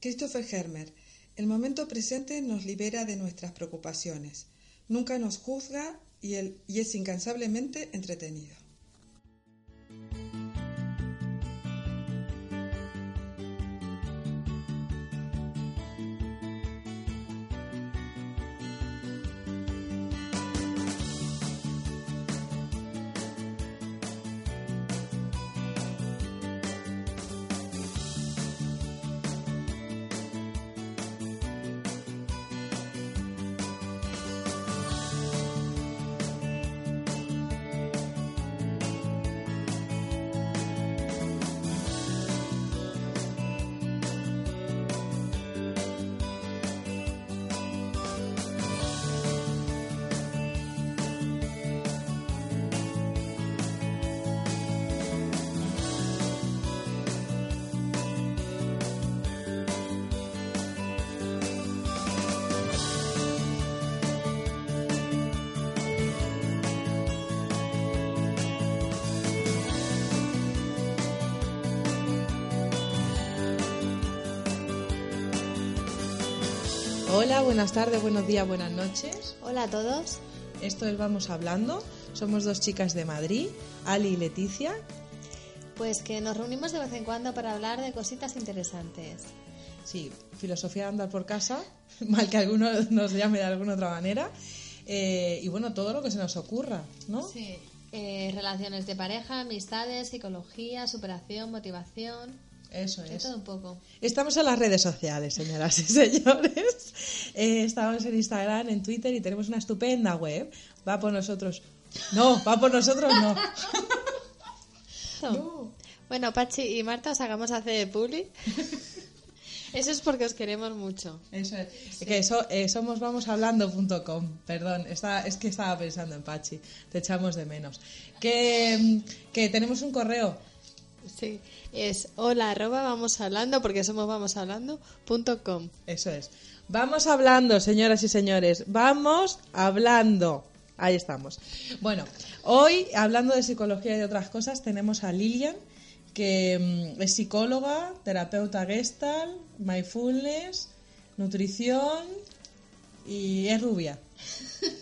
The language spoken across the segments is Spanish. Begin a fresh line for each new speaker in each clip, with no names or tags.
Christopher Hermer. El momento presente nos libera de nuestras preocupaciones. Nunca nos juzga y, y es incansablemente entretenido.
Hola, buenas tardes, buenos días, buenas noches.
Hola a todos.
Esto es Vamos Hablando. Somos dos chicas de Madrid, Ali y Leticia.
Pues que nos reunimos de vez en cuando para hablar de cositas interesantes.
Sí, filosofía de andar por casa, mal que alguno nos llame de alguna otra manera. Eh, y bueno, todo lo que se nos ocurra, ¿no?
Sí. Eh, relaciones de pareja, amistades, psicología, superación, motivación.
Eso
De
es.
todo un poco.
Estamos en las redes sociales, señoras y señores. Eh, estamos en Instagram, en Twitter y tenemos una estupenda web. Va por nosotros. No, va por nosotros no.
Bueno, Pachi y Marta, os hagamos hacer publi. Eso es porque os queremos mucho.
Eso es. Que eso, eh, somos vamoshablando.com. Perdón, está, es que estaba pensando en Pachi. Te echamos de menos. Que, mm, que tenemos un correo.
Sí, es hola arroba vamos hablando porque somos vamos hablando punto com.
Eso es. Vamos hablando, señoras y señores. Vamos hablando. Ahí estamos. Bueno, hoy, hablando de psicología y de otras cosas, tenemos a Lilian, que mm, es psicóloga, terapeuta gestal, mindfulness, nutrición y es rubia.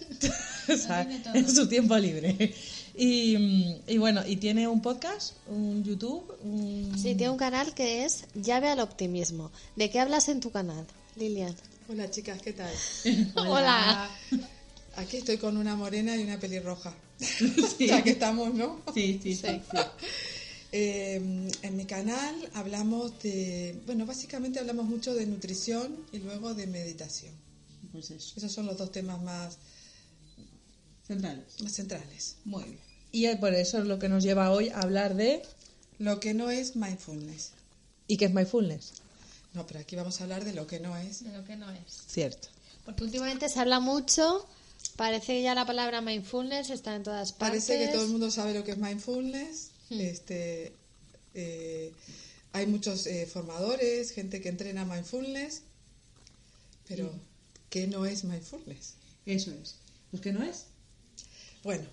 O sea, en su tiempo libre. Y, mm, y bueno, y tiene un podcast, un YouTube, un...
Sí, tiene un canal que es Llave al Optimismo. ¿De qué hablas en tu canal, Lilian?
Hola chicas, ¿qué tal?
Hola.
Aquí estoy con una morena y una pelirroja. ya que estamos, ¿no?
Sí, sí, sí. sí.
Eh, en mi canal hablamos de, bueno, básicamente hablamos mucho de nutrición y luego de meditación.
Pues eso.
Esos son los dos temas más,
Centrales.
más centrales.
Muy bien. Y por eso es lo que nos lleva hoy a hablar de...
Lo que no es mindfulness.
¿Y qué es mindfulness?
No, pero aquí vamos a hablar de lo que no es.
De lo que no es.
Cierto.
Porque últimamente se habla mucho, parece que ya la palabra mindfulness está en todas partes.
Parece que todo el mundo sabe lo que es mindfulness.
Hmm.
Este, eh, hay muchos eh, formadores, gente que entrena mindfulness, pero ¿qué no es mindfulness?
Eso es. Pues que no es.
Bueno,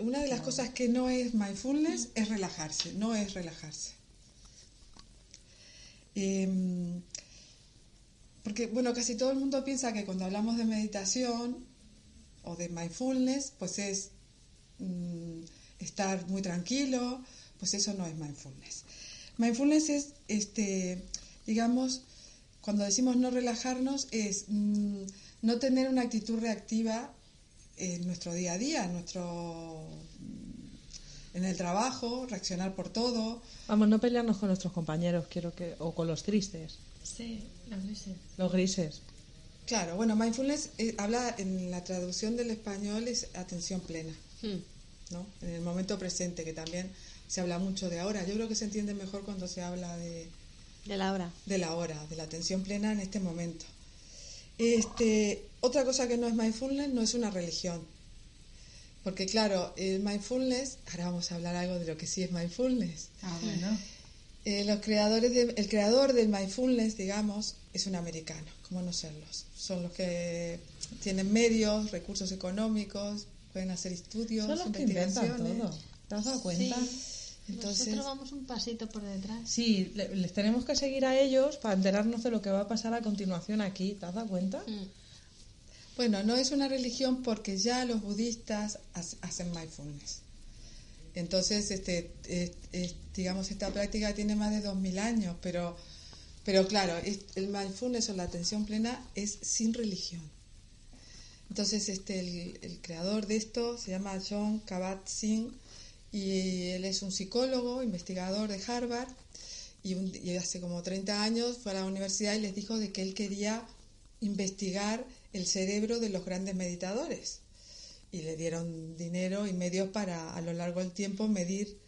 una de las cosas que no es mindfulness es relajarse, no es relajarse. Em, porque, bueno, casi todo el mundo piensa que cuando hablamos de meditación o de mindfulness, pues es mm, estar muy tranquilo, pues eso no es mindfulness. Mindfulness es, este, digamos, cuando decimos no relajarnos, es mm, no tener una actitud reactiva en nuestro día a día, en nuestro en el trabajo, reaccionar por todo.
Vamos, no pelearnos con nuestros compañeros, quiero que... O con los tristes,
Sí, lo dice.
los grises.
Claro, bueno, mindfulness eh, habla en la traducción del español es atención plena,
Hmm.
¿no? En el momento presente, que también se habla mucho de ahora. Yo creo que se entiende mejor cuando se habla de,
De la hora.
de la hora, de la atención plena en este momento. Este, otra cosa que no es mindfulness no es una religión. Porque claro, el mindfulness, ahora vamos a hablar algo de lo que sí es mindfulness.
Ah, bueno.
Eh, los creadores de- el creador del mindfulness, digamos, es un americano, ¿cómo no serlos? Son los que tienen medios, recursos económicos, pueden hacer estudios,
Son los que inventan
investigaciones.
todo. ¿Te has dado cuenta?
Entonces,
Nosotros vamos un pasito por detrás.
Sí, le- les tenemos que seguir a ellos para enterarnos de lo que va a pasar a continuación aquí. ¿Te has dado cuenta?
Mm.
Bueno, no es una religión porque ya los budistas ha- hacen mindfulness. Entonces, este, es- es- digamos, esta práctica tiene más de 2.000 años, pero, pero claro, el mindfulness o la atención plena es sin religión. Entonces, este, el, el creador de esto se llama John Kabat-Zinn y él es un psicólogo, investigador de Harvard y, un- y hace como 30 años fue a la universidad y les dijo de que él quería investigar el cerebro de los grandes meditadores y le dieron dinero y medios para a lo largo del tiempo medir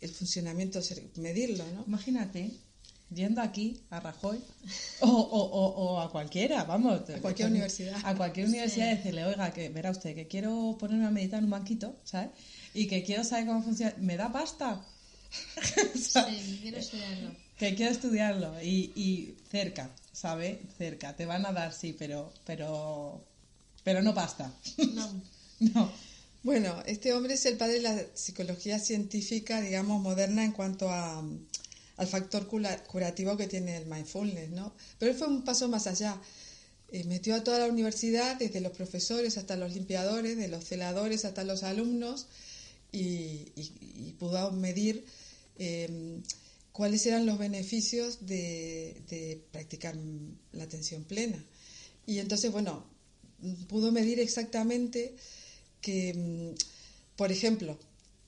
el funcionamiento, medirlo, ¿no?
Imagínate, yendo aquí a Rajoy o, o, o, o a cualquiera, vamos.
A cualquier universidad.
A cualquier universidad y decirle, oiga, que verá usted, que quiero ponerme a meditar en un banquito, ¿sabes? Y que quiero saber cómo funciona. ¿Me da pasta?
Sí, quiero estudiarlo.
Que quiero estudiarlo y, y cerca, ¿sabe? Cerca. Te van a dar, sí, pero, pero, pero no pasta.
No.
no.
Bueno, este hombre es el padre de la psicología científica, digamos, moderna en cuanto a, al factor cula- curativo que tiene el mindfulness, ¿no? Pero él fue un paso más allá. Eh, metió a toda la universidad, desde los profesores hasta los limpiadores, de los celadores hasta los alumnos, y, y- y pudo medir eh, cuáles eran los beneficios de, de practicar mm, la atención plena. Y entonces, bueno, mm, pudo medir exactamente que, mm, por ejemplo,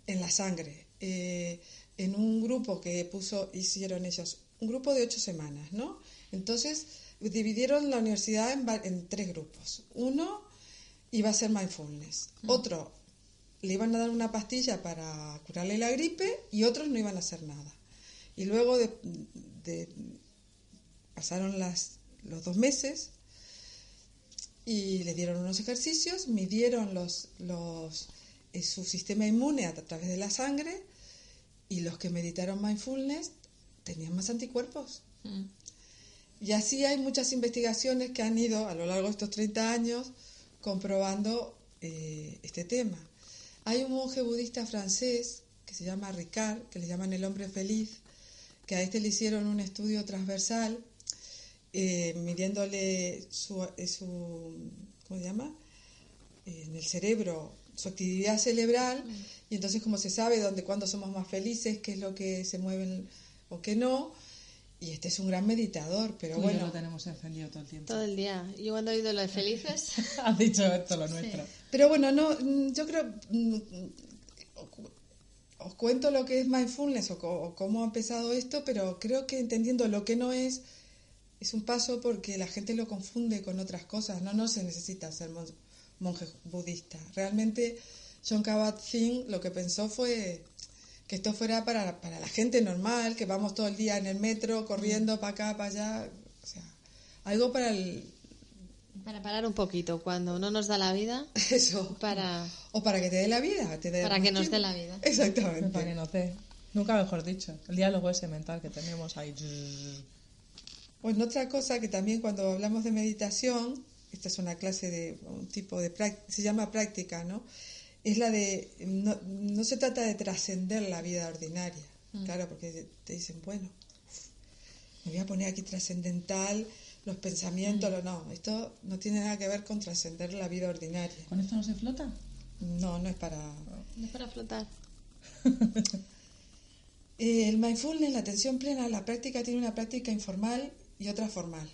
en la sangre, eh, en un grupo que puso, hicieron ellos, un grupo de ocho semanas, ¿no? Entonces, dividieron la universidad en, en tres grupos. Uno iba a ser mindfulness, otro le iban a dar una pastilla para curarle la gripe y otros no iban a hacer nada. Y luego de, de- pasaron las, los dos meses y le dieron unos ejercicios, midieron los, los, eh, su sistema inmune a, través de la sangre y los que meditaron mindfulness tenían más anticuerpos.
Mm.
Y así hay muchas investigaciones que han ido a lo largo de estos 30 años comprobando eh, este tema. Hay un monje budista francés que se llama Ricard, que le llaman el hombre feliz, que a este le hicieron un estudio transversal eh, midiéndole su, eh, su, ¿cómo se llama? Eh, en el cerebro, su actividad cerebral, y entonces como se sabe dónde, cuándo somos más felices, qué es lo que se mueve o qué no, y este es un gran meditador, pero
Tú y yo
bueno,
lo tenemos encendido todo el tiempo.
Todo el día. Yo cuando he oído lo de felices,
Has dicho esto lo nuestro.
pero bueno, no, yo creo, os cuento lo que es mindfulness o, cómo ha empezado esto, pero creo que entendiendo lo que no es, es un paso porque la gente lo confunde con otras cosas, no, no se necesita ser mon- monje budista. Realmente John Kabat-Zinn lo que pensó fue que esto fuera para, para la gente normal, que vamos todo el día en el metro corriendo para acá, para allá, o sea, algo para el,
para parar un poquito, cuando no nos da la vida,
eso.
para...
O para que te dé la vida. Te dé
Para que nos dé la vida.
Exactamente.
Para que no te... Nunca mejor dicho. El diálogo ese mental que tenemos ahí.
Bueno, otra cosa que también cuando hablamos de meditación, esta es una clase de un tipo de práctica, se llama práctica, ¿no? Es la de, no, no se trata de trascender la vida ordinaria, claro, porque te dicen, bueno, me voy a poner aquí trascendental, los pensamientos, lo- no, esto no tiene nada que ver con trascender la vida ordinaria.
¿Con esto no se flota?
No, no es para...
No es para flotar.
El mindfulness, la atención plena, la práctica tiene una práctica informal y otra formal.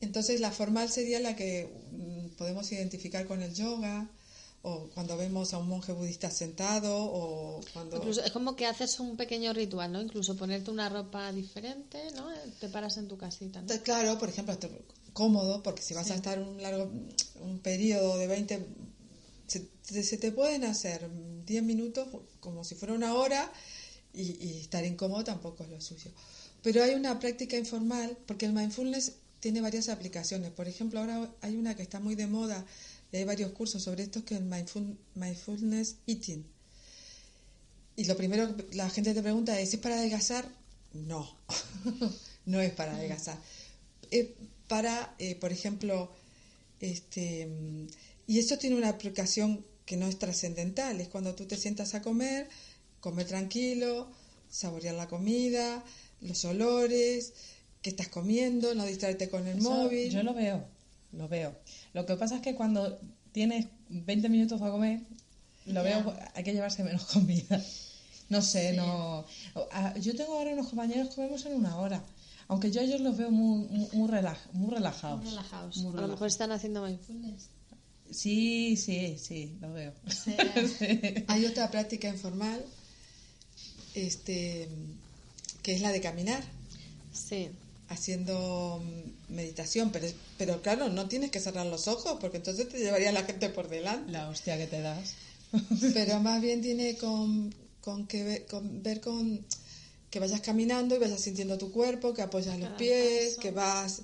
Entonces la formal sería la que mm, podemos identificar con el yoga o cuando vemos a un monje budista sentado o cuando...
Incluso es como que haces un pequeño ritual, ¿no? Incluso ponerte una ropa diferente, ¿no? Te paras en tu casita, ¿no?
Claro, por ejemplo, cómodo, porque si vas a estar un largo, un periodo de 20, se, te- se te pueden hacer 10 minutos como si fuera una hora y, y estar incómodo tampoco es lo suyo. Pero hay una práctica informal, porque el mindfulness tiene varias aplicaciones. Por ejemplo, ahora hay una que está muy de moda, y hay varios cursos sobre esto, que es el mindful- mindfulness eating. Y lo primero que la gente te pregunta es, ¿es para adelgazar? No, no es para adelgazar. Es para, eh, por ejemplo, este, y esto tiene una aplicación que no es trascendental, es cuando tú te sientas a comer, comer tranquilo, saborear la comida, los olores, que estás comiendo, no distraerte con el
Eso
móvil.
Yo lo veo, lo veo. Lo que pasa es que cuando tienes 20 minutos para comer, lo
Ya.
veo, hay que llevarse menos comida. No sé, no. Yo tengo ahora unos compañeros que comemos en una hora. Aunque yo a ellos los veo muy, muy, muy relaj- muy relajados.
Muy relajados.
Muy
A lo mejor están haciendo mindfulness.
Sí, sí, sí, lo veo.
Sí.
Hay otra práctica informal, este, que es la de caminar,
Sí.
Haciendo mm, meditación, pero, pero claro, no tienes que cerrar los ojos porque entonces te llevaría la gente por delante.
La hostia que te das.
Pero más bien tiene con, con que ver con, ver con que vayas caminando y vayas sintiendo tu cuerpo, que apoyas los pies,
paso.
que vas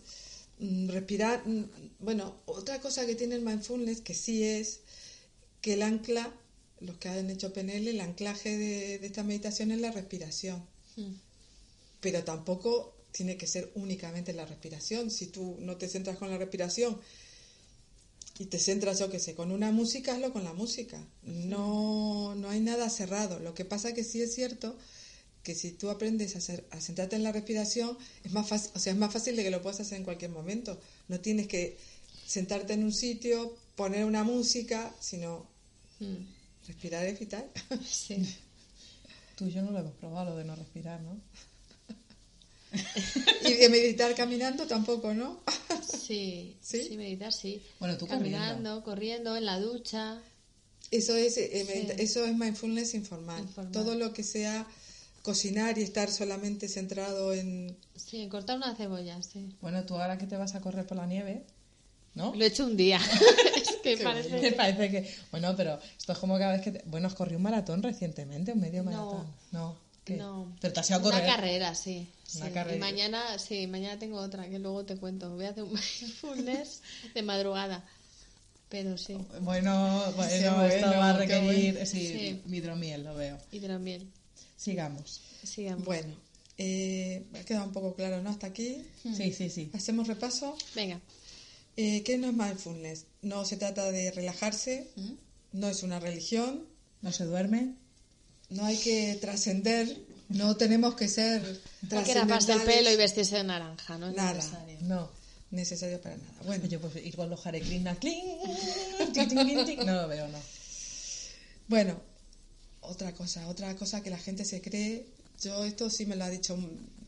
mm, respirar. mm, Bueno, otra cosa que tiene el mindfulness que sí es que el ancla, los que han hecho PNL, el anclaje de, de esta meditación es la respiración.
Mm.
Pero tampoco tiene que ser únicamente la respiración. Si tú no te centras con la respiración y te centras, yo que sé, con una música, hazlo con la música. No, no hay nada cerrado. Lo que pasa que sí es cierto que si tú aprendes a, hacer, a centrarte en la respiración, es más fácil, o sea, es más fácil de que lo puedas hacer en cualquier momento. No tienes que sentarte en un sitio, poner una música, sino
Mm.
respirar es vital.
Sí.
Tú y yo no lo hemos probado, lo de no respirar, ¿no?
y de meditar caminando tampoco, ¿no?
Sí,
¿Sí?
sí, meditar, sí.
Bueno, tú
Caminando, corriendo, en la ducha.
Eso es, eh,
Sí.
medita- eso es mindfulness informal.
Informal.
Todo lo que sea cocinar y estar solamente centrado en...
Sí, en cortar una cebolla, sí.
Bueno, tú ahora que te vas a correr por la nieve, ¿no?
Lo he hecho un día. es que parece...
Me parece que. Bueno, pero esto es como cada vez que. te- Bueno, os corrí un maratón recientemente, un medio
No.
maratón. No. ¿Qué?
No.
Pero te has ido a correr.
Una carrera, sí.
Una
sí.
carrera.
Y mañana, sí, mañana tengo otra que luego te cuento. Voy a hacer un mindfulness de madrugada. Pero sí,
Bueno, bueno,
Sí,
esto
bueno,
va a requerir.
bueno.
Sí,
Sí.
hidromiel, lo veo.
hidromiel.
Sigamos.
Sigamos.
Bueno, eh, ha quedado un poco claro, ¿no? Hasta aquí.
Sí, sí, sí.
Hacemos repaso.
Venga.
Eh, ¿Qué no es mindfulness? No se trata de relajarse, no es una religión,
¿No se duerme?
No hay que trascender, no tenemos que ser
No que el
trascendentales.
pelo y vestirse de naranja, no es
Nada.
necesario.
No.
necesario para nada. Bueno,
Yo pues ir con los Hare Krishna. No lo veo, no.
Bueno, otra cosa, otra cosa que la gente se cree, yo esto sí me lo ha dicho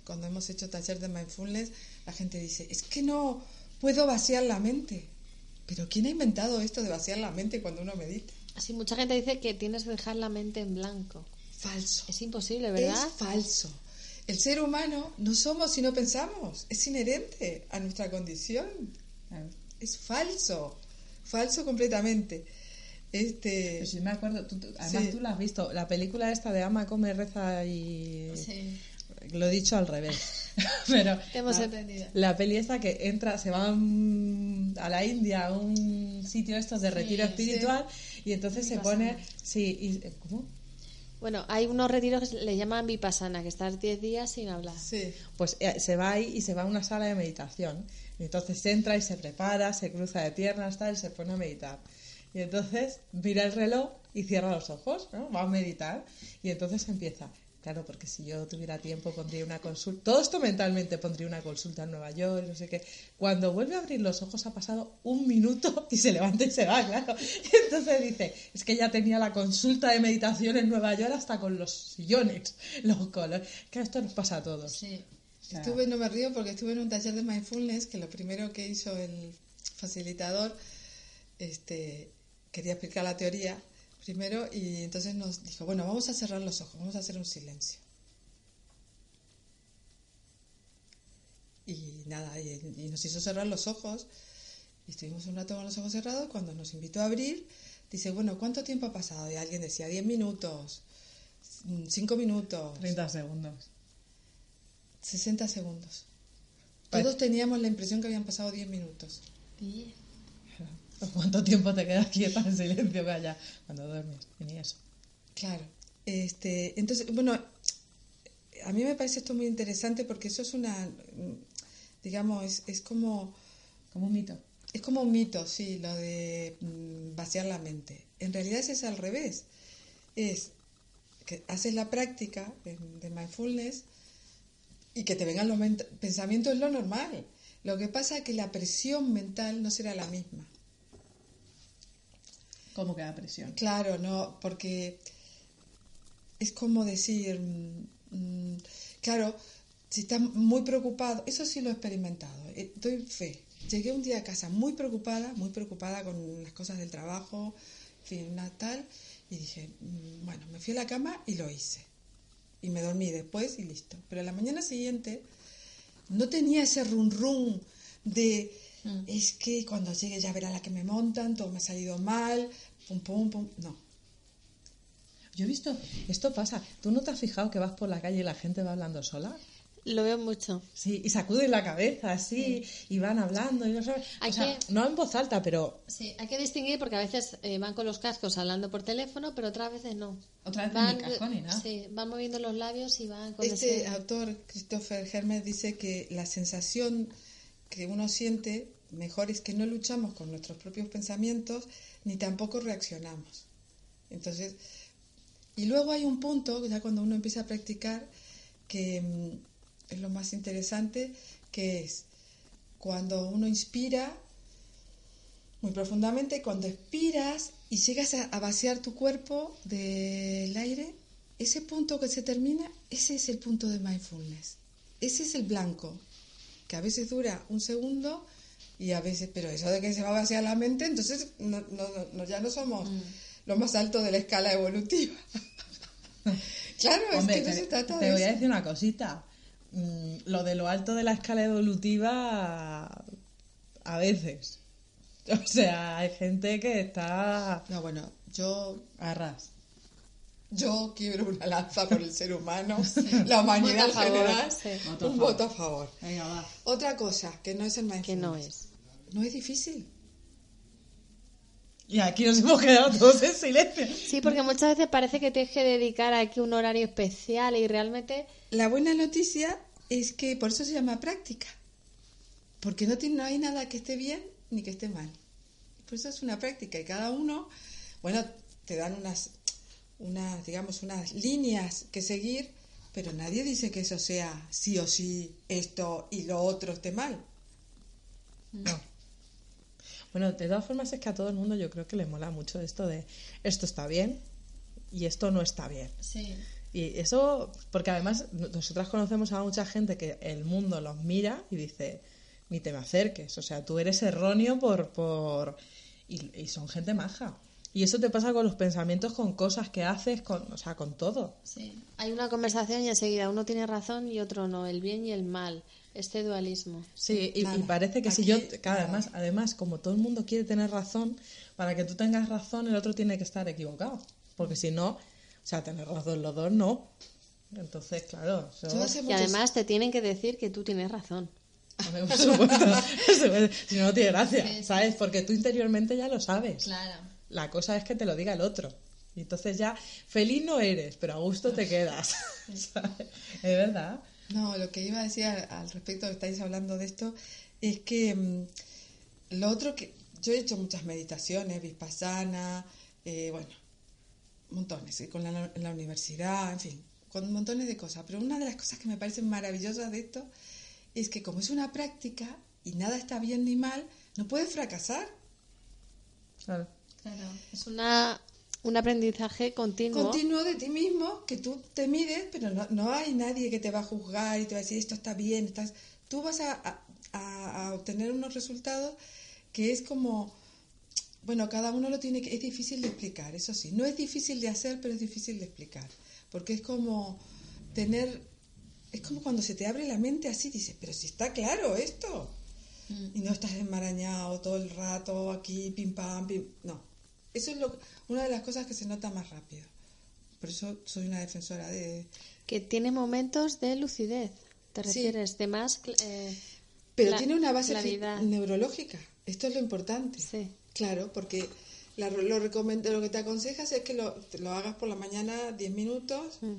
cuando hemos hecho taller de mindfulness, la gente dice, es que no puedo vaciar la mente. Pero ¿quién ha inventado esto de vaciar la mente cuando uno medita?
Así, mucha gente dice que tienes que dejar la mente en blanco.
Falso.
Es imposible, ¿verdad?
Es falso. El ser humano no somos si no pensamos, es inherente a nuestra condición. Es falso, falso completamente. Este,
Pues sí me acuerdo, tú- tú- además
Sí.
tú la has visto, la película esta de Ama, come, reza y...
Sí.
Lo he dicho al revés. Pero
Te hemos
la,
entendido.
la peli esta que entra, se va mm, a la India, a un sitio estos de retiro
Sí,
espiritual, y entonces se pone... Sí, y, ¿cómo?
Bueno, hay unos retiros que le llaman vipassana, que estás 10 días sin hablar.
sí,
Pues eh, se va ahí y se va a una sala de meditación. Y entonces entra y se prepara, se cruza de piernas, tal, y se pone a meditar. Y entonces mira el reloj y cierra los ojos, ¿no? Va a meditar. Y entonces empieza. Claro, porque si yo tuviera tiempo pondría una consulta. Todo esto mentalmente pondría una consulta en Nueva York, no sé qué. Cuando vuelve a abrir los ojos ha pasado un minuto y se levanta y se va, claro. Entonces dice, es que ya tenía la consulta de meditación en Nueva York hasta con los sillones, los colores. Que esto nos pasa a todos.
Sí.
Estuve, no me río porque estuve en un taller de mindfulness que lo primero que hizo el facilitador, este, quería explicar la teoría primero y entonces nos dijo, bueno, vamos a cerrar los ojos, vamos a hacer un silencio. Y nada, y, y nos hizo cerrar los ojos y estuvimos un rato con los ojos cerrados. Cuando nos invitó a abrir, dice, bueno, ¿cuánto tiempo ha pasado? Y alguien decía, 10 minutos, 5 minutos.
30 segundos.
60 segundos.
Vale.
Todos teníamos la impresión que habían pasado 10 minutos.
Sí.
¿Cuánto tiempo te quedas quieta en silencio calla cuando duermes? Y ni eso.
Claro. Este, entonces, bueno, a mí me parece esto muy interesante porque eso es una, digamos, es, es como,
Como un mito.
es como un mito, sí, lo de mm, vaciar la mente. En realidad es al revés. Es que haces la práctica de, de mindfulness y que te vengan los pensamientos es lo normal. Lo que pasa es que la presión mental no será la misma.
¿Cómo queda presión?
Claro, no, porque es como decir, mm, mm, claro, si estás muy preocupado, eso sí lo he experimentado, eh, doy fe. Llegué un día a casa muy preocupada, muy preocupada con las cosas del trabajo, en fin, una tal, y dije, mm, bueno, me fui a la cama y lo hice. Y me dormí después y listo. Pero la mañana siguiente no tenía ese run run de es que cuando llegue ya verá la que me montan, todo me ha salido mal, pum pum pum. No.
Yo he visto, esto pasa. ¿Tú no te has fijado que vas por la calle y la gente va hablando sola?
Lo veo mucho.
Sí, y sacuden la cabeza así, y van hablando, y no saben.
Hay
O sea,
que-
no en voz alta, pero
Sí, hay que distinguir porque a veces eh, van con los cascos hablando por teléfono, pero otras veces no.
Otra vez
van,
ni nada.
Sí, van moviendo los labios y van con
Este
ese...
autor, Christopher Hermes, dice que la sensación que uno siente mejor es que no luchamos con nuestros propios pensamientos ni tampoco reaccionamos. Entonces, y luego hay un punto, ya cuando uno empieza a practicar, que mm, es lo más interesante, que es cuando uno inspira muy profundamente, cuando expiras y llegas a, a vaciar tu cuerpo del aire, ese punto que se termina, ese es el punto de mindfulness. Ese es el blanco, que a veces dura un segundo y a veces, pero eso de que se va a vaciar la mente, entonces no, no, no- ya no somos lo más alto de la escala evolutiva. claro,
Hombre,
es que no
te,
se trata
te
de
voy a decir una cosita. Mm, lo de lo alto de la escala evolutiva, a veces. O sea, hay gente que está
No, bueno, yo
a ras.
Yo quiebro una lanza por el ser humano, la humanidad en general,
sí.
Voto a
un
favor.
voto a favor.
Venga, va.
Otra cosa que no es el mindfulness.
Que no es.
No es difícil.
Y aquí nos hemos quedado todos en silencio.
Sí, porque muchas veces parece que tienes que dedicar aquí un horario especial y realmente
La buena noticia es que por eso se llama práctica. Porque no, tiene, no hay nada que esté bien ni que esté mal. Por eso es una práctica y cada uno, bueno, te dan unas, unas, digamos, unas líneas que seguir, pero nadie dice que eso sea sí o sí esto y lo otro esté mal.
No. Bueno, de todas formas es que a todo el mundo yo creo que le mola mucho esto de esto está bien y esto no está bien.
sí.
Y eso, porque además nosotras conocemos a mucha gente que el mundo los mira y dice, ni te me acerques, o sea, tú eres erróneo por... por... Y, y son gente maja. Y eso te pasa con los pensamientos, con cosas que haces, con, o sea, con todo.
Sí. Hay una conversación y enseguida uno tiene razón y otro no, el bien y el mal, este dualismo.
Sí, y,
Nada.
y parece que si
Aquí,
yo, que
nada.
además, además, como todo el mundo quiere tener razón, para que tú tengas razón, el otro tiene que estar equivocado. Porque si no, o sea, tener razón los dos no. Entonces, claro, eso-
Yo hace
Y
muchos-
además te tienen que decir que tú tienes razón.
Por supuesto. si no, no tiene gracia, ¿sabes? Porque tú interiormente ya lo sabes.
Claro.
La cosa es que te lo diga el otro. Y entonces ya, feliz no eres, pero a gusto te quedas. ¿sabes? Es verdad.
No, lo que iba a decir al, respecto que estáis hablando de esto es que mm, lo otro que yo he hecho muchas meditaciones, vipassana, eh, bueno, montones, eh, con la, en la universidad, en fin, con montones de cosas. Pero una de las cosas que me parecen maravillosas de esto es que como es una práctica y nada está bien ni mal, no puedes fracasar.
Claro.
Es una, un aprendizaje continuo.
continuo de ti mismo, que tú te mires, pero no, no hay nadie que te va a juzgar y te va a decir esto está bien, estás... tú vas a, a- a- a obtener unos resultados que es como, bueno, cada uno lo tiene que, es difícil de explicar, eso sí, no es difícil de hacer, pero es difícil de explicar, porque es como tener, es como cuando se te abre la mente así, dices, pero si está claro esto, y no estás enmarañado todo el rato aquí, pim pam, pim. No. Eso es lo, una de las cosas que se nota más rápido. Por eso soy una defensora de.
Que tiene momentos de lucidez. ¿Te
Sí.
refieres? De más... eh,
Pero tiene una base
claridad.
neurológica. Esto es lo importante.
Sí.
Claro, porque la- lo, recomend- lo que te aconsejas es que lo, lo hagas por la mañana 10 minutos
Mm.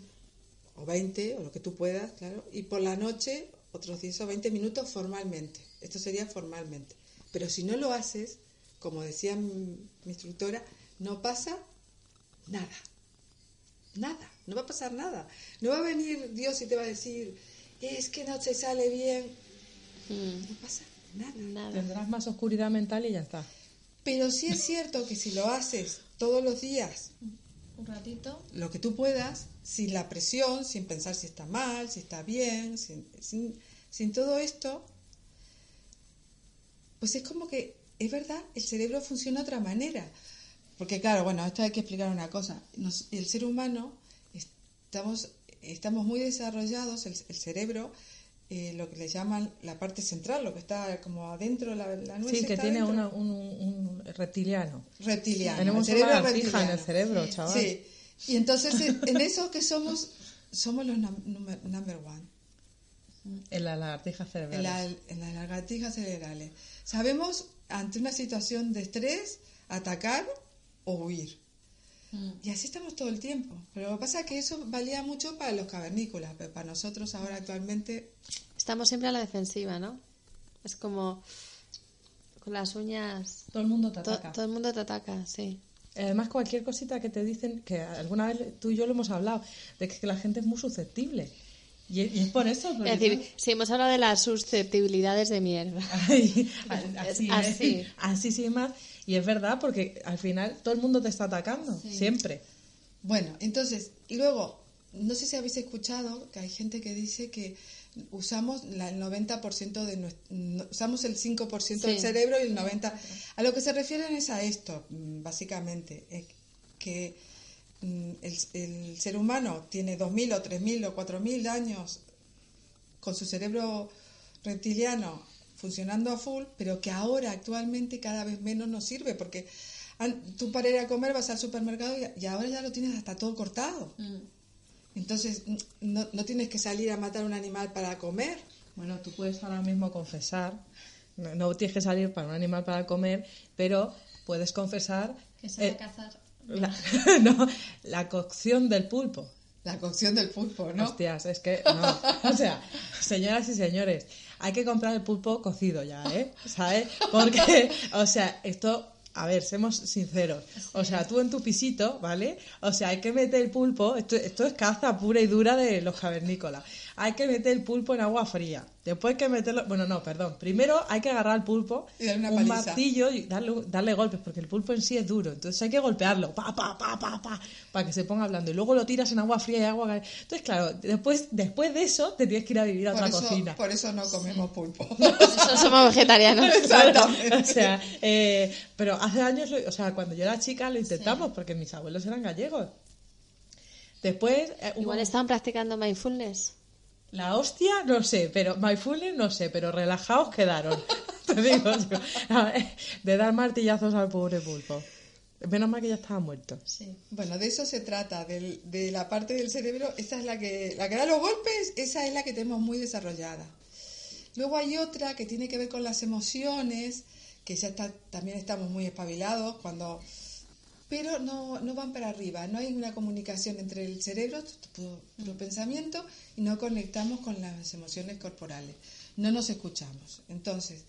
o 20 o lo que tú puedas, claro, y por la noche otros 10 o 20 minutos formalmente. Esto sería formalmente. Pero si no lo haces, como decía mi, mi instructora, no pasa nada. Nada, no va a pasar nada. No va a venir Dios y te va a decir, es que no te sale bien.
Mm,
No pasa nada.
nada.
Tendrás más oscuridad mental y ya está.
Pero sí es cierto que si lo haces todos los días,
Un ratito.
lo que tú puedas, sin la presión, sin pensar si está mal, si está bien, sin, sin, sin todo esto, pues es como que, es verdad, el cerebro funciona de otra manera. Porque claro, bueno, esto hay que explicar una cosa. Nos- el ser humano, estamos, estamos muy desarrollados, el, el cerebro, eh, lo que le llaman la parte central, lo que está como adentro, la, la nuez
Sí, que
está
tiene una- un, un reptiliano.
reptiliano.
Tenemos
el
una lagartija en el
reptiliano.
cerebro, chaval.
Sí, y entonces eh, en eso que somos, somos los num- numer- number one,
En la lagartija cerebral.
en, la- en las lagartijas cerebrales. Sabemos ante una situación de estrés atacar o huir.
Mm.
Y así estamos todo el tiempo. Pero lo que pasa es que eso valía mucho para los cavernícolas, pero para nosotros ahora actualmente
Estamos siempre a la defensiva, ¿no? Es como con las uñas...
Todo el mundo te
to-
ataca.
todo el mundo te ataca, sí.
Además, cualquier cosita que te dicen, que alguna vez tú y yo lo hemos hablado, de que la gente es muy susceptible. Y, y es por eso.
Es decir, si hemos hablado de las susceptibilidades de mierda.
Ay, así,
Es así.
¿eh? así sin más. Y es verdad, porque al final todo el mundo te está atacando, siempre.
Bueno, entonces, y luego, no sé si habéis escuchado que hay gente que dice que usamos la- el 90% de nuestro, usamos el 5% del
Sí.
cerebro y el 90%. A lo que se refieren es a esto, mm, básicamente, eh, que el, el ser humano tiene 2.000 o 3.000 o 4.000 años con su cerebro reptiliano funcionando a full, pero que ahora actualmente cada vez menos nos sirve, porque tú para ir a comer vas al supermercado y, y ahora ya lo tienes hasta todo cortado.
Mm.
Entonces mm, no, no tienes que salir a matar un animal para comer.
Bueno, tú puedes ahora mismo confesar, no, no tienes que salir para un animal para comer, pero puedes confesar
Que se va
eh,
a cazar.
La, no, la cocción del pulpo.
La cocción del pulpo, ¿no?
Hostias, es que no. O sea, señoras y señores, hay que comprar el pulpo cocido ya, ¿eh? ¿Sabes? Porque, o sea, esto, a ver, seamos sinceros. O sea, tú en tu pisito, ¿vale? O sea, hay que meter el pulpo, esto, esto es caza pura y dura de los cavernícolas. Hay que meter el pulpo en agua fría. Después hay que meterlo, bueno, no, perdón. Primero hay que agarrar al pulpo,
Y darle una
un
paliza.
martillo y darle, darle golpes, porque el pulpo en sí es duro. Entonces hay que golpearlo, pa, pa, pa, pa, pa, para que se ponga blando. Y luego lo tiras en agua fría y agua caliente. Entonces, claro, después, después de eso te tienes que ir a vivir a
Por
otra
eso,
cocina.
por eso no comemos pulpo.
Eso somos vegetarianos.
Exactamente.
o sea, eh, pero hace años, o sea, cuando yo era chica lo intentamos, porque mis abuelos eran gallegos. Después, eh, hubo-
Igual estaban practicando mindfulness.
La hostia, no sé, pero mindfulness no sé, pero relajados quedaron. Te digo yo. De dar martillazos al pobre pulpo. Menos mal que ya estaba muerto.
Sí.
Bueno, de eso se trata, del- de la parte del cerebro, esa es la que, la que da los golpes, esa es la que tenemos muy desarrollada. Luego hay otra que tiene que ver con las emociones, que ya está, también estamos muy espabilados cuando... Pero no, no van para arriba, no hay una comunicación entre el cerebro, tu, tu- tu pensamiento, y no conectamos con las emociones corporales. No nos escuchamos. Entonces,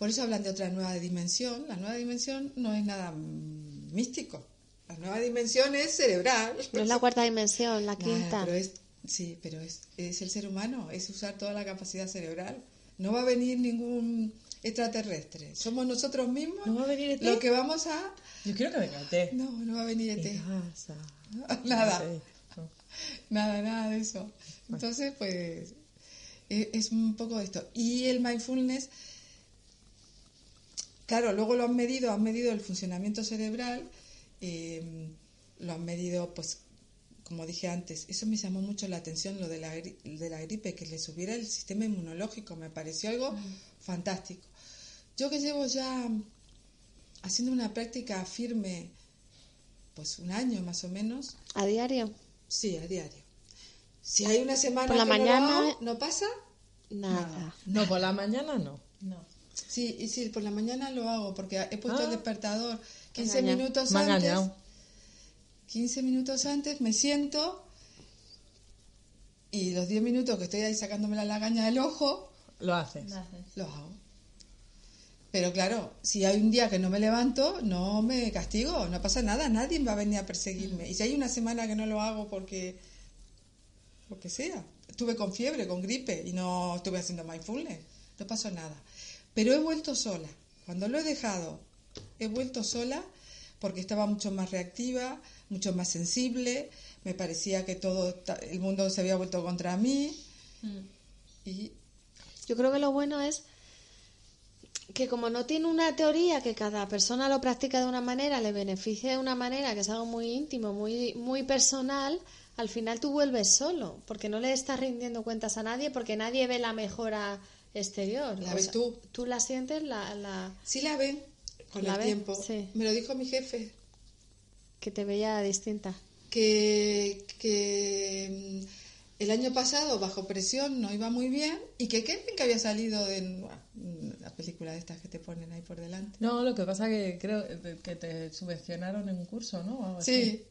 por eso hablan de otra nueva dimensión. La nueva dimensión no es nada mm, místico. La nueva dimensión es cerebral.
No es la cuarta dimensión, la
Nada,
quinta.
pero es, sí, pero es, es el ser humano, es usar toda la capacidad cerebral. No va a venir ningún extraterrestre. Somos nosotros mismos
¿No va a venir ET?
lo que vamos a...
Yo quiero que venga té.
No, no va a venir
¿Qué
ET.
pasa?
Nada.
No sé. No.
Nada, nada de eso. Entonces, pues, e- es un poco de esto. Y el mindfulness, claro, luego lo han medido, han medido el funcionamiento cerebral, eh, lo han medido, pues, como dije antes, eso me llamó mucho la atención, lo de la, de la gripe, que le subiera el sistema inmunológico, me pareció algo fantástico. Yo que llevo ya haciendo una práctica firme, pues un año más o menos,
A diario.
Sí, a diario. Si hay una semana
Por la
que no lo
mañana-
hago, ¿no pasa?
Nada.
No, por la mañana no.
No.
Sí, y sí, por la mañana lo hago porque he puesto
Ah.
el despertador 15
engañado.
minutos
Me ha
antes.
engañado.
15 minutos antes me siento y los 10 minutos que estoy ahí sacándome la lagaña del ojo,
Lo haces.
lo haces.
lo hago. Pero claro, si hay un día que no me levanto, no me castigo, no pasa nada, nadie va a venir a perseguirme. Y si hay una semana que no lo hago porque lo que sea, estuve con fiebre, con gripe y no estuve haciendo mindfulness, no pasó nada. Pero he vuelto sola. Cuando lo he dejado, he vuelto sola porque estaba mucho más reactiva, mucho más sensible, me parecía que todo el mundo se había vuelto contra mí
Mm.
y
Yo creo que lo bueno es que como no tiene una teoría que cada persona lo practica de una manera, le beneficia de una manera, que es algo muy íntimo, muy, muy personal, al final tú vuelves solo, porque no le estás rindiendo cuentas a nadie, porque nadie ve la mejora exterior.
La
O
ves
sea,
tú.
Tú la sientes, la, la
sí la ven con
¿La
el
ven?
tiempo.
Sí.
Me lo dijo mi jefe,
que te veía distinta.
que, que el año pasado bajo presión no iba muy bien y que qué bien que había salido en mm, la película de estas que te ponen ahí por delante.
No, lo que pasa que creo que te subvencionaron en un curso, ¿no? Algo así.
Sí,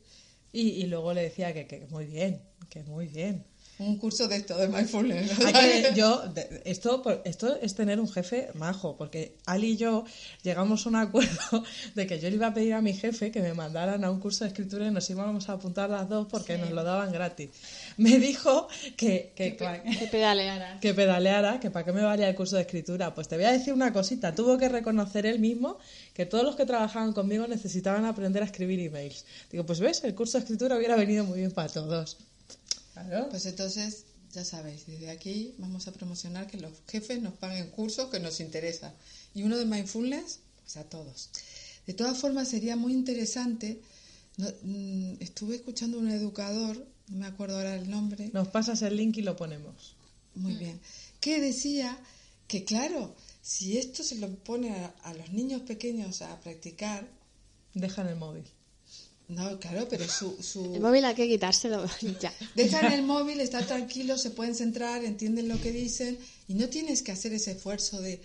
Y, y luego le decía que, que muy bien, que muy bien.
Un curso de esto, de mindfulness.
que- yo, esto, esto es tener un jefe majo, porque Ali y yo llegamos a un acuerdo de que yo le iba a pedir a mi jefe que me mandaran a un curso de escritura y nos íbamos a apuntar las dos porque nos lo daban gratis. Me dijo que, que,
Que pedaleara.
que pedaleara, que para qué me valía el curso de escritura. Pues te voy a decir una cosita, tuvo que reconocer él mismo que todos los que trabajaban conmigo necesitaban aprender a escribir emails. Digo, pues ves, el curso de escritura hubiera venido muy bien para todos. Claro.
Pues entonces, ya sabéis, desde aquí vamos a promocionar que los jefes nos paguen cursos que nos interesan. Y uno de mindfulness, pues a todos. De todas formas, sería muy interesante. no- mm, estuve escuchando a un educador, no me acuerdo ahora el nombre,
Nos pasas el link y lo ponemos.
muy bien, que decía que, claro, si esto se lo pone a, a los niños pequeños a practicar,
Dejan el móvil.
No, claro, pero su, su,
El móvil hay que quitárselo ya.
Dejan el móvil, están tranquilos, se pueden centrar, entienden lo que dicen y no tienes que hacer ese esfuerzo de,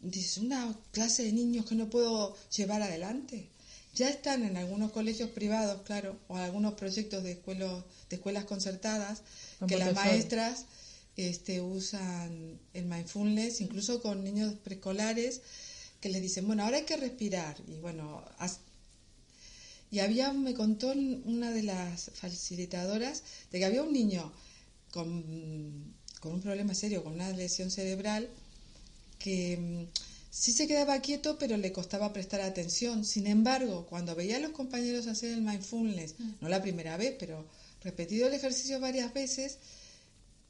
dices, una clase de niños que no puedo llevar adelante. Ya están en algunos colegios privados, claro, o algunos proyectos de, escuelos, de escuelas concertadas
Con
que las maestras este, usan el mindfulness, incluso con niños preescolares que les dicen, bueno, ahora hay que respirar y bueno, haz- y había, me contó una de las facilitadoras de que había un niño con, con un problema serio, con una lesión cerebral, que mm, sí se quedaba quieto, pero le costaba prestar atención. Sin embargo, cuando veía a los compañeros hacer el mindfulness, no la primera vez, pero repetido el ejercicio varias veces,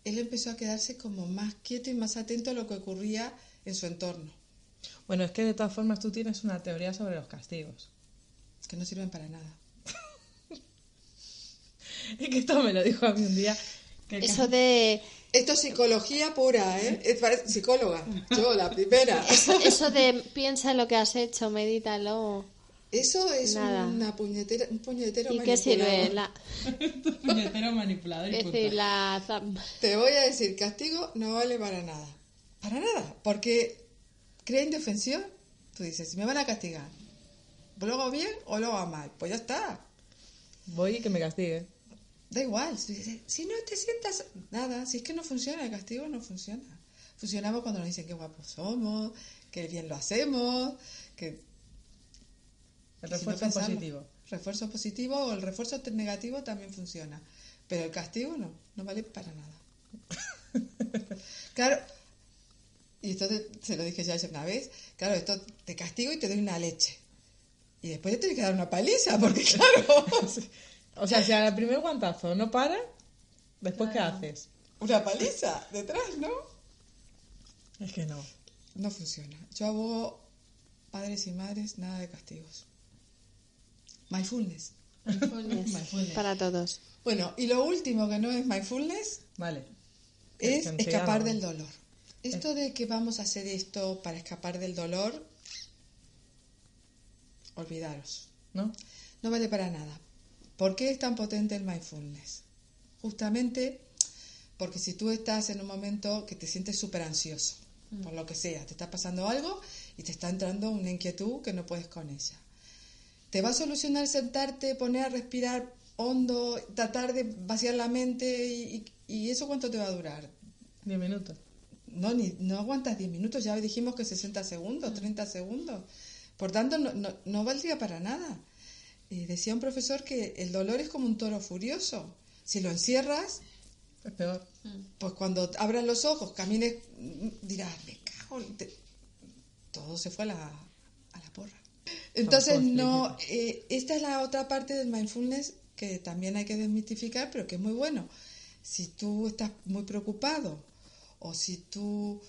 él empezó a quedarse como más quieto y más atento a lo que ocurría en su entorno,
Bueno, es que de todas formas tú tienes una teoría sobre los castigos.
Que no sirven para nada.
Es que esto me lo dijo a mí un día. que
Eso de
Esto es psicología pura, ¿eh? Es para- psicóloga. Yo, la primera.
eso de piensa en lo que has hecho, medítalo.
Eso es
Nada.
una puñetera, un puñetero
¿Y qué sirve?
manipulador.
La,
Puñetero manipulador y
decir, la
Te voy a decir, castigo no vale para nada. Para nada. Porque crea indefensión. Tú dices, si me van a castigar, ¿lo hago bien o lo hago mal? Pues ya está.
Voy y que me castigue.
Da igual. Si, si no te sientas... Nada, si es que no funciona, el castigo no funciona. Funcionamos cuando nos dicen qué guapos somos, que bien lo hacemos, que
El
Si no
refuerzo
pensamos-
positivo.
Refuerzo positivo o el refuerzo negativo también funciona. Pero el castigo no, no vale para nada. claro, y esto te- se lo dije ya hace una vez, claro, esto te castigo y te doy una leche. Y después te tienes que dar una paliza, porque claro,
O sea, si al primer guantazo no para, ¿después qué haces?
una paliza detrás, ¿no?
Es que no.
No funciona. Yo abogo, padres y madres, nada de castigos. Mindfulness.
mindfulness
Mindfulness.
para todos.
Bueno, y lo último que no es mindfulness
Vale.
es escapar del dolor. Esto de que vamos a hacer esto para escapar del dolor, olvidaros.
¿No?
No vale para nada. ¿Por qué es tan potente el mindfulness? Justamente Porque si tú estás en un momento que te sientes súper ansioso, por lo que sea, te está pasando algo y te está entrando una inquietud que no puedes con ella. ¿Te va a solucionar sentarte, poner a respirar hondo, tratar de vaciar la mente y, y eso cuánto te va a durar?
Diez minutos.
No, ni, no aguantas 10 minutos, ya dijimos que 60 segundos, 30 segundos. Por tanto, no, no, no valdría para nada. Eh, decía un profesor que el dolor es como un toro furioso. Si lo encierras,
Es peor.
pues cuando abras los ojos, camines, mm, dirás, me cago. en te-". Todo se fue a la, a la porra. Entonces, no, eh, esta es la otra parte del mindfulness que también hay que desmitificar, pero que es muy bueno. Si tú estás muy preocupado o si tú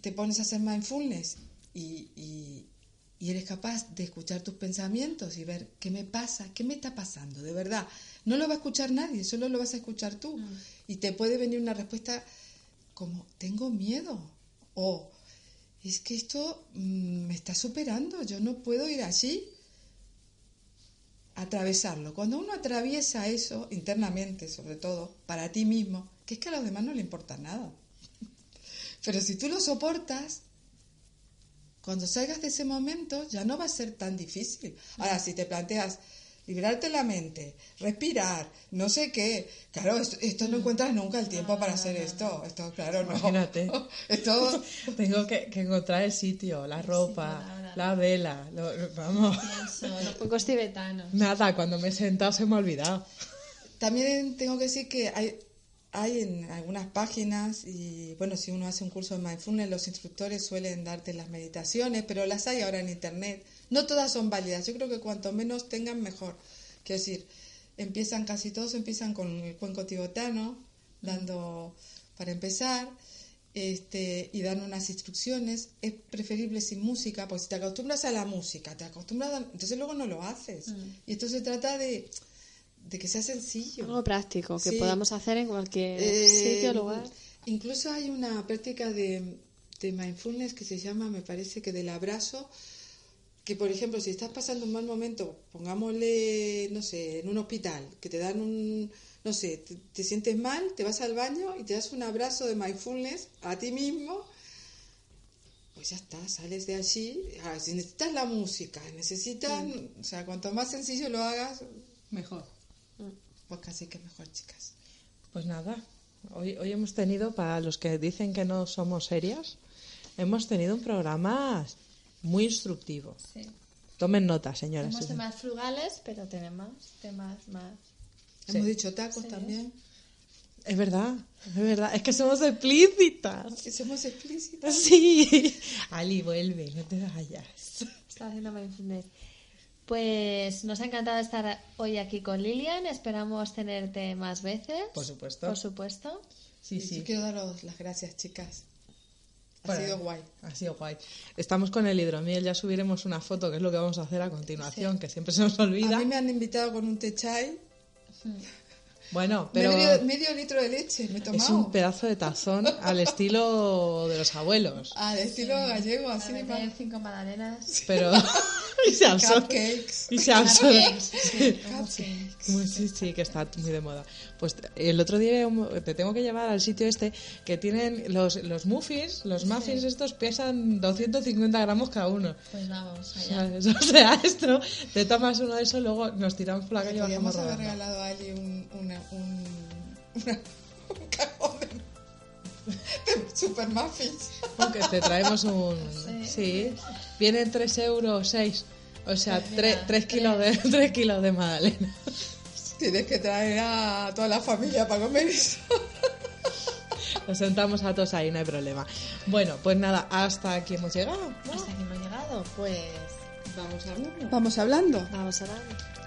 te pones a hacer mindfulness y, y- y eres capaz de escuchar tus pensamientos y ver qué me pasa, qué me está pasando, de verdad. No lo va a escuchar nadie, solo lo vas a escuchar tú. Y te puede venir una respuesta como, tengo miedo. O, es que esto mm, me está superando, yo no puedo ir así. Atravesarlo. Cuando uno atraviesa eso, internamente sobre todo, para ti mismo, que es que a los demás no le importa nada. Pero si tú lo soportas, cuando salgas de ese momento ya no va a ser tan difícil. Ahora, si te planteas liberarte la mente, respirar, no sé qué, claro, esto, esto no encuentras nunca el tiempo para hacer esto. Esto, claro, no.
Imagínate.
Esto,
Tengo que, que encontrar el sitio, la ropa, la vela. lo- vamos.
Pienso,
Los pocos tibetanos.
Nada, cuando me he sentado se me ha olvidado.
También tengo que decir que hay, hay en algunas páginas, y bueno, si uno hace un curso de mindfulness, los instructores suelen darte las meditaciones, pero las hay ahora en internet. No todas son válidas. Yo creo que cuanto menos tengan, mejor. Quiero decir, empiezan, casi todos empiezan con el cuenco tibetano, dando, para empezar, este, y dan unas instrucciones. Es preferible sin música, porque si te acostumbras a la música, te acostumbras, a- entonces luego no lo haces. Y esto se trata de, de que sea sencillo.
Algo práctico que
Sí.
podamos hacer en cualquier
Eh,
sitio, lugar.
Incluso hay una práctica de, de mindfulness que se llama, me parece que del abrazo, que por ejemplo, si estás pasando un mal momento, pongámosle, no sé, en un hospital, que te dan un, no sé, te, te sientes mal, te vas al baño y te das un abrazo de mindfulness a ti mismo, pues ya está, sales de allí. Ahora, si necesitas la música, necesitas, o sea, cuanto más sencillo lo hagas,
Mejor.
Pues casi que mejor, chicas.
Pues nada, hoy, hoy hemos tenido, para los que dicen que no somos serias, hemos tenido un programa muy instructivo.
sí.
Tomen nota, señoras.
Tenemos temas frugales, pero tenemos temas más.
Sí.
Hemos dicho tacos también.
Es verdad, es verdad. Es que somos explícitas.
Que somos explícitas.
Sí. Ali, vuelve, no te vayas.
Está haciendo mindfulness.
Pues nos ha encantado estar hoy aquí con Lilian. Esperamos tenerte más veces.
Por supuesto.
Por supuesto.
Sí, sí.
Yo quiero daros las gracias, chicas. Ha
Bueno,
sido guay.
Ha sido guay. Estamos con el hidromiel, ya subiremos una foto, que es lo que vamos a hacer a continuación, que siempre se nos olvida.
A mí me han invitado con un té chai.
Bueno, pero
Medio, medio litro de leche me he
es
tomado.
un pedazo de tazón al estilo de los abuelos.
Al estilo gallego, así.
Para
pa-
vender cinco magdalenas.
Pero. y se absorbe.
Cupcakes.
Y se.
Cupcakes, sí,
Cupcakes.
Sí, sí, que está muy de moda. Pues el otro día te tengo que llevar al sitio este que tienen los, los muffins, los muffins estos pesan 250 gramos cada uno.
Pues vamos, allá.
¿Sabes? O sea, esto, te tomas uno de esos, luego nos tiramos por la calle y bajamos
haber
rodando.
regalado a Ali un, una, un, una- un cajón de, super muffins.
Porque te traemos un...
Sí.
Sí, vienen 3 euros 6. O sea,
Pues
3,
mira,
kilos de, tres kilos de magdalena.
Tienes que traer a toda la familia para comer eso.
Nos sentamos a todos ahí, no hay problema. Bueno, pues nada, hasta aquí hemos llegado. ¿no?
Hasta aquí hemos llegado. Pues
Vamos hablando. Vamos hablando.
Vamos a ver.